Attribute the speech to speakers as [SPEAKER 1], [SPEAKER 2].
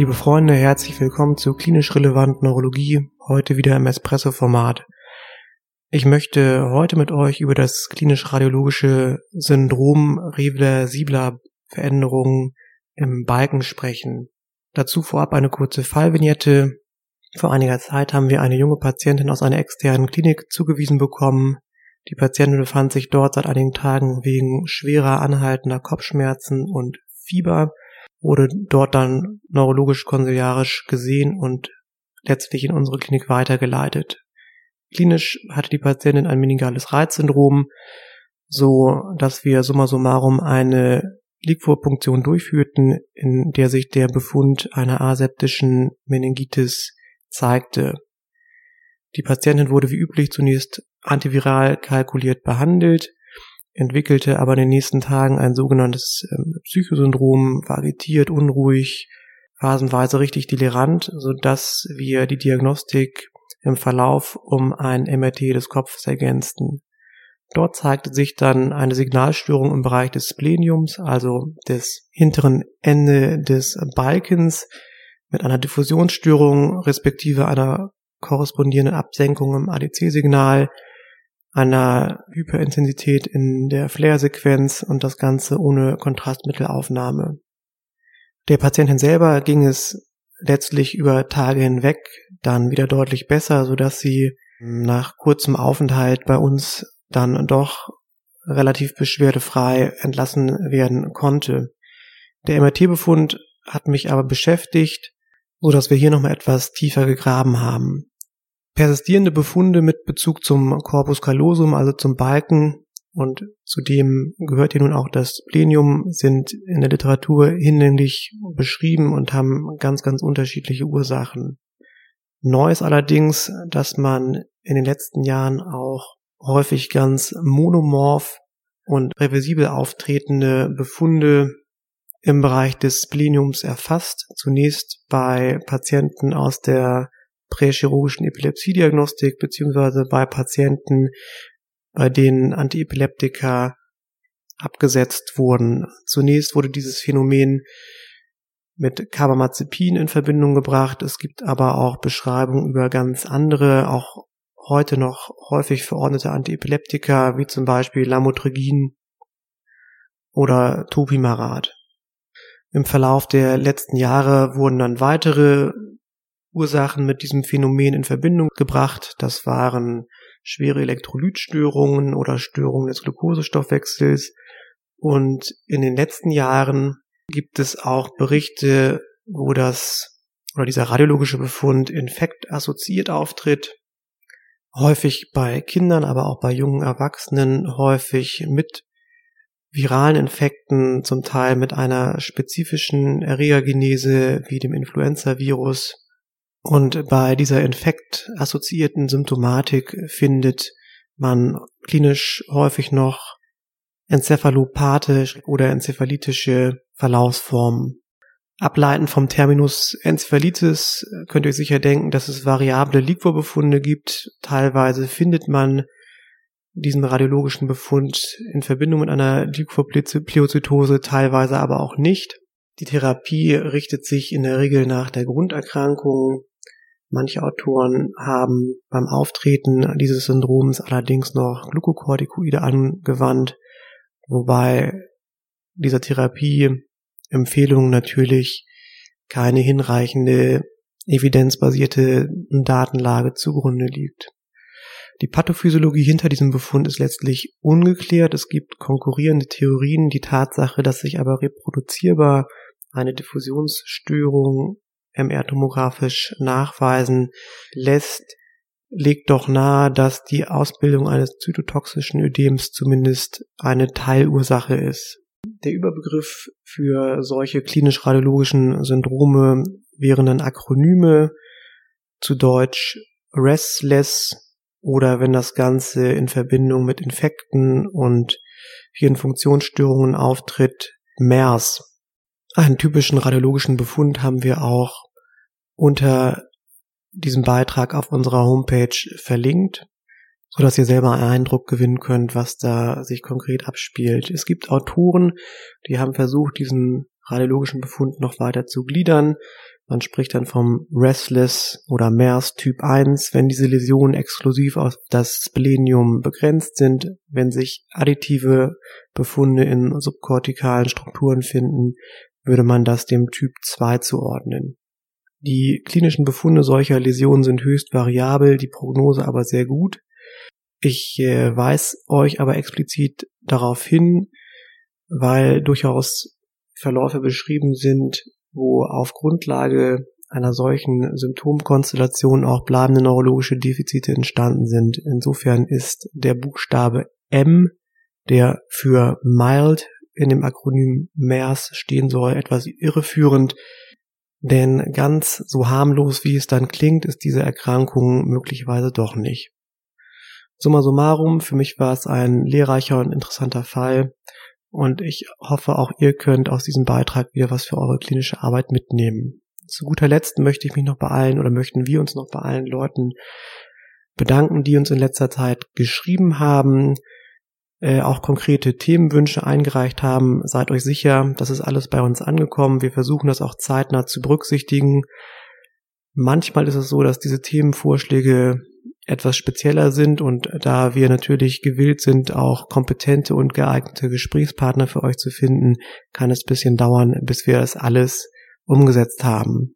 [SPEAKER 1] Liebe Freunde, herzlich willkommen zu Klinisch Relevant Neurologie, heute wieder im Espresso-Format. Ich möchte heute mit euch über das klinisch-radiologische Syndrom reversibler Veränderungen im Balken sprechen. Dazu vorab eine kurze Fallvignette. Vor einiger Zeit haben wir eine junge Patientin aus einer externen Klinik zugewiesen bekommen. Die Patientin befand sich dort seit einigen Tagen wegen schwerer anhaltender Kopfschmerzen und Fieber wurde dort dann neurologisch konsiliarisch gesehen und letztlich in unsere Klinik weitergeleitet. Klinisch hatte die Patientin ein meningales Reizsyndrom, so dass wir summa summarum eine Liquorpunktion durchführten, in der sich der Befund einer aseptischen Meningitis zeigte. Die Patientin wurde wie üblich zunächst antiviral kalkuliert behandelt, entwickelte aber in den nächsten Tagen ein sogenanntes ähm, Psychosyndrom, war agitiert, unruhig, phasenweise richtig delirant, so dass wir die Diagnostik im Verlauf um ein MRT des Kopfes ergänzten. Dort zeigte sich dann eine Signalstörung im Bereich des Spleniums, also des hinteren Ende des Balkens, mit einer Diffusionsstörung respektive einer korrespondierenden Absenkung im ADC-Signal, einer Hyperintensität in der Flair-Sequenz und das Ganze ohne Kontrastmittelaufnahme. Der Patientin selber ging es letztlich über Tage hinweg dann wieder deutlich besser, so dass sie nach kurzem Aufenthalt bei uns dann doch relativ beschwerdefrei entlassen werden konnte. Der MRT-Befund hat mich aber beschäftigt, so dass wir hier nochmal etwas tiefer gegraben haben. Persistierende Befunde mit Bezug zum Corpus callosum, also zum Balken, und zudem gehört hier nun auch das Plenium, sind in der Literatur hinlänglich beschrieben und haben ganz, ganz unterschiedliche Ursachen. Neu ist allerdings, dass man in den letzten Jahren auch häufig ganz monomorph und reversibel auftretende Befunde im Bereich des Spleniums erfasst. Zunächst bei Patienten aus der prächirurgischen Epilepsiediagnostik beziehungsweise bei Patienten, bei denen Antiepileptika abgesetzt wurden. Zunächst wurde dieses Phänomen mit Carbamazepin in Verbindung gebracht. Es gibt aber auch Beschreibungen über ganz andere, auch heute noch häufig verordnete Antiepileptika, wie zum Beispiel Lamotrigin oder Topimarat. Im Verlauf der letzten Jahre wurden dann weitere Ursachen mit diesem Phänomen in Verbindung gebracht. Das waren schwere Elektrolytstörungen oder Störungen des Glukosestoffwechsels. Und in den letzten Jahren gibt es auch Berichte, wo das oder dieser radiologische Befund infektassoziiert auftritt häufig bei Kindern, aber auch bei jungen Erwachsenen, häufig mit viralen Infekten, zum Teil mit einer spezifischen Erregergenese wie dem Influenza-Virus. Und bei dieser infektassoziierten Symptomatik findet man klinisch häufig noch enzephalopathisch oder enzephalitische Verlaufsformen. Ableitend vom Terminus Enzephalitis könnt ihr sicher denken, dass es variable Liquorbefunde gibt. Teilweise findet man diesen radiologischen Befund in Verbindung mit einer Liquorpleozytose, teilweise aber auch nicht. Die Therapie richtet sich in der Regel nach der Grunderkrankung. Manche Autoren haben beim Auftreten dieses Syndroms allerdings noch Glukokortikoide angewandt, wobei dieser Therapie Empfehlung natürlich keine hinreichende evidenzbasierte Datenlage zugrunde liegt. Die Pathophysiologie hinter diesem Befund ist letztlich ungeklärt. Es gibt konkurrierende Theorien. Die Tatsache, dass sich aber reproduzierbar eine Diffusionsstörung MR-tomografisch nachweisen lässt, legt doch nahe, dass die Ausbildung eines zytotoxischen Ödems zumindest eine Teilursache ist. Der Überbegriff für solche klinisch-radiologischen Syndrome wären dann Akronyme, zu Deutsch Restless oder wenn das Ganze in Verbindung mit Infekten und Hirnfunktionsstörungen auftritt, MERS. Einen typischen radiologischen Befund haben wir auch unter diesem Beitrag auf unserer Homepage verlinkt so dass ihr selber einen Eindruck gewinnen könnt, was da sich konkret abspielt. Es gibt Autoren, die haben versucht, diesen radiologischen Befund noch weiter zu gliedern. Man spricht dann vom Restless oder MERS Typ 1, wenn diese Läsionen exklusiv auf das Splenium begrenzt sind, wenn sich additive Befunde in subkortikalen Strukturen finden, würde man das dem Typ 2 zuordnen. Die klinischen Befunde solcher Läsionen sind höchst variabel, die Prognose aber sehr gut. Ich äh, weise euch aber explizit darauf hin, weil durchaus Verläufe beschrieben sind, wo auf Grundlage einer solchen Symptomkonstellation auch bleibende neurologische Defizite entstanden sind. Insofern ist der Buchstabe M, der für mild in dem Akronym MERS stehen soll, etwas irreführend, denn ganz so harmlos, wie es dann klingt, ist diese Erkrankung möglicherweise doch nicht. Summa summarum, für mich war es ein lehrreicher und interessanter Fall und ich hoffe auch ihr könnt aus diesem Beitrag wieder was für eure klinische Arbeit mitnehmen. Zu guter Letzt möchte ich mich noch bei allen oder möchten wir uns noch bei allen Leuten bedanken, die uns in letzter Zeit geschrieben haben, äh, auch konkrete Themenwünsche eingereicht haben. Seid euch sicher, das ist alles bei uns angekommen. Wir versuchen das auch zeitnah zu berücksichtigen. Manchmal ist es so, dass diese Themenvorschläge etwas spezieller sind und da wir natürlich gewillt sind, auch kompetente und geeignete Gesprächspartner für euch zu finden, kann es bisschen dauern, bis wir es alles umgesetzt haben.